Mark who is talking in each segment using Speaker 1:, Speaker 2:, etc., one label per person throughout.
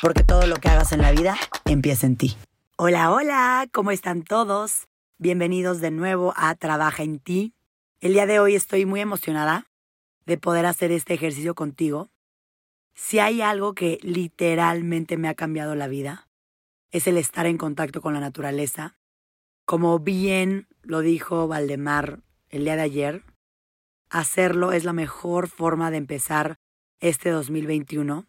Speaker 1: porque todo lo que hagas en la vida empieza en ti. Hola, hola, ¿cómo están todos? Bienvenidos de nuevo a Trabaja en ti. El día de hoy estoy muy emocionada de poder hacer este ejercicio contigo. Si hay algo que literalmente me ha cambiado la vida, es el estar en contacto con la naturaleza. Como bien lo dijo Valdemar el día de ayer, hacerlo es la mejor forma de empezar este 2021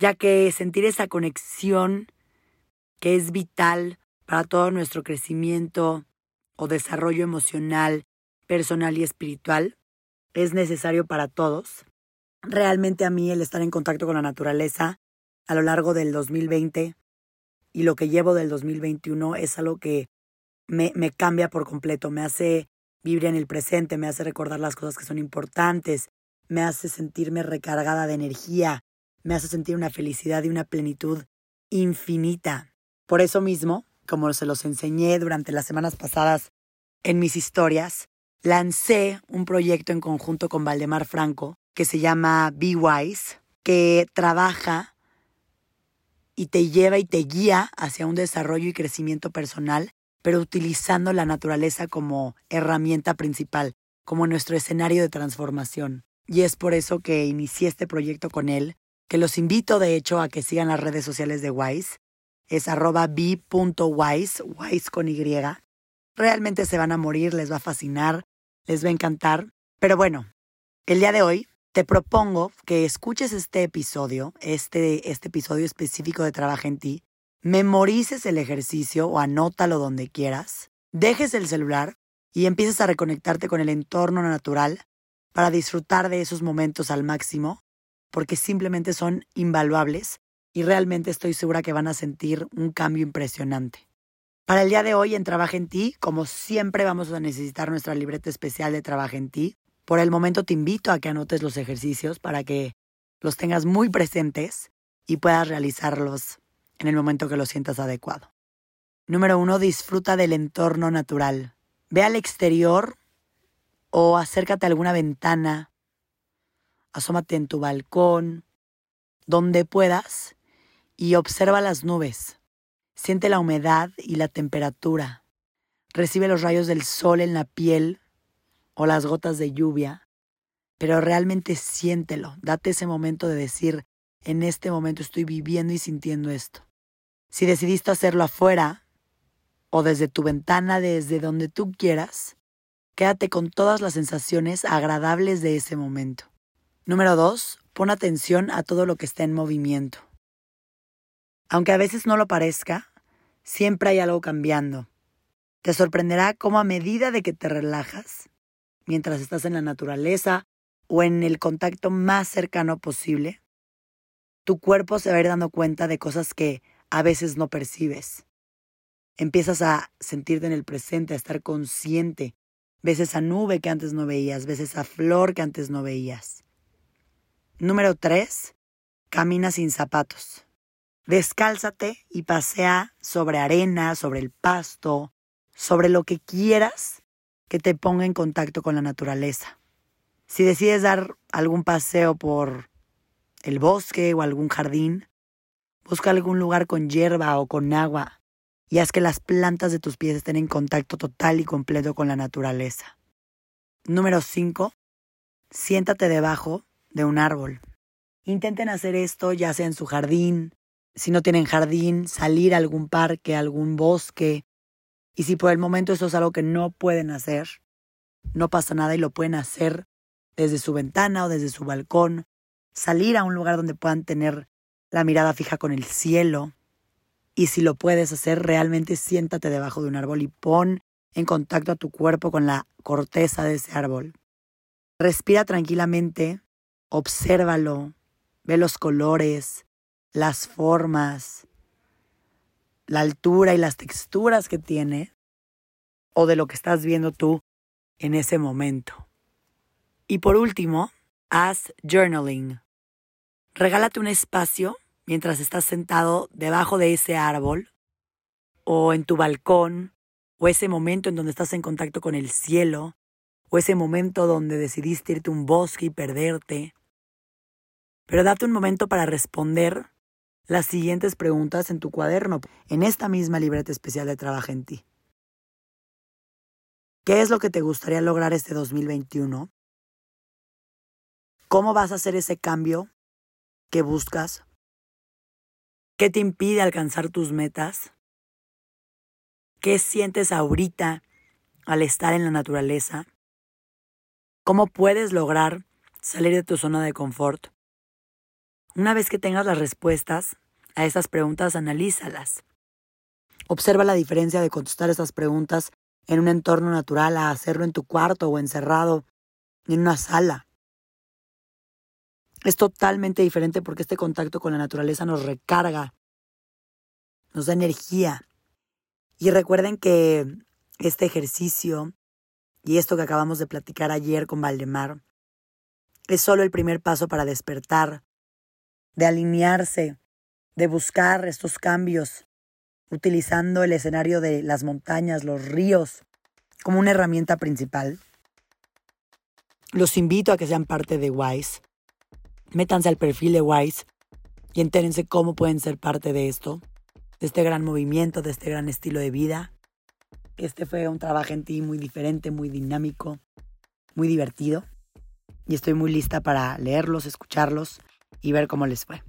Speaker 1: ya que sentir esa conexión que es vital para todo nuestro crecimiento o desarrollo emocional, personal y espiritual es necesario para todos. Realmente a mí el estar en contacto con la naturaleza a lo largo del 2020 y lo que llevo del 2021 es algo que me, cambia por completo, me hace vivir en el presente, me hace recordar las cosas que son importantes, me hace sentirme recargada de energía, me hace sentir una felicidad y una plenitud infinita. Por eso mismo, como se los enseñé durante las semanas pasadas en mis historias, lancé un proyecto en conjunto con Valdemar Franco que se llama Be Wise, que trabaja y te lleva y te guía hacia un desarrollo y crecimiento personal, pero utilizando la naturaleza como herramienta principal, como nuestro escenario de transformación. Y es por eso que inicié este proyecto con él, que los invito de hecho a que sigan las redes sociales de Wise. Es arroba b.wise, wise con Y. Realmente se van a morir, les va a fascinar, les va a encantar. Pero bueno, el día de hoy te propongo que escuches este episodio, este, este episodio específico de Trabaja en ti, memorices el ejercicio o anótalo donde quieras, dejes el celular y empieces a reconectarte con el entorno natural para disfrutar de esos momentos al máximo porque simplemente son invaluables y realmente estoy segura que van a sentir un cambio impresionante. Para el día de hoy en Trabaja en ti, como siempre vamos a necesitar nuestra libreta especial de Trabaja en ti. Por el momento te invito a que anotes los ejercicios para que los tengas muy presentes y puedas realizarlos en el momento que lo sientas adecuado. Número uno, disfruta del entorno natural. Ve al exterior o acércate a alguna ventana asómate en tu balcón, donde puedas, y observa las nubes. Siente la humedad y la temperatura. Recibe los rayos del sol en la piel o las gotas de lluvia, pero realmente siéntelo. Date ese momento de decir, en este momento estoy viviendo y sintiendo esto. Si decidiste hacerlo afuera o desde tu ventana, desde donde tú quieras, quédate con todas las sensaciones agradables de ese momento. Número dos, pon atención a todo lo que está en movimiento. Aunque a veces no lo parezca, siempre hay algo cambiando. Te sorprenderá cómo a medida de que te relajas, mientras estás en la naturaleza o en el contacto más cercano posible, tu cuerpo se va a ir dando cuenta de cosas que a veces no percibes. Empiezas a sentirte en el presente, a estar consciente. Ves esa nube que antes no veías, ves esa flor que antes no veías. Número 3. Camina sin zapatos. Descálzate y pasea sobre arena, sobre el pasto, sobre lo que quieras que te ponga en contacto con la naturaleza. Si decides dar algún paseo por el bosque o algún jardín, busca algún lugar con hierba o con agua y haz que las plantas de tus pies estén en contacto total y completo con la naturaleza. Número 5. Siéntate debajo de un árbol. Intenten hacer esto ya sea en su jardín, si no tienen jardín, salir a algún parque, algún bosque. Y si por el momento eso es algo que no pueden hacer, no pasa nada y lo pueden hacer desde su ventana o desde su balcón, salir a un lugar donde puedan tener la mirada fija con el cielo. Y si lo puedes hacer, realmente siéntate debajo de un árbol y pon en contacto a tu cuerpo con la corteza de ese árbol. Respira tranquilamente Obsérvalo, ve los colores, las formas, la altura y las texturas que tiene o de lo que estás viendo tú en ese momento. Y por último, haz journaling. Regálate un espacio mientras estás sentado debajo de ese árbol o en tu balcón o ese momento en donde estás en contacto con el cielo o ese momento donde decidiste irte a un bosque y perderte. Pero date un momento para responder las siguientes preguntas en tu cuaderno, en esta misma libreta especial de Trabaja en ti. ¿Qué es lo que te gustaría lograr este 2021? ¿Cómo vas a hacer ese cambio que buscas? ¿Qué te impide alcanzar tus metas? ¿Qué sientes ahorita al estar en la naturaleza? ¿Cómo puedes lograr salir de tu zona de confort? Una vez que tengas las respuestas a estas preguntas, analízalas. Observa la diferencia de contestar estas preguntas en un entorno natural a hacerlo en tu cuarto o encerrado en una sala. Es totalmente diferente porque este contacto con la naturaleza nos recarga, nos da energía. Y recuerden que este ejercicio y esto que acabamos de platicar ayer con Valdemar es solo el primer paso para despertar de alinearse, de buscar estos cambios, utilizando el escenario de las montañas, los ríos, como una herramienta principal. Los invito a que sean parte de WISE. Métanse al perfil de WISE y entérense cómo pueden ser parte de esto, de este gran movimiento, de este gran estilo de vida. Este fue un trabajo en ti muy diferente, muy dinámico, muy divertido. Y estoy muy lista para leerlos, escucharlos y ver cómo les fue.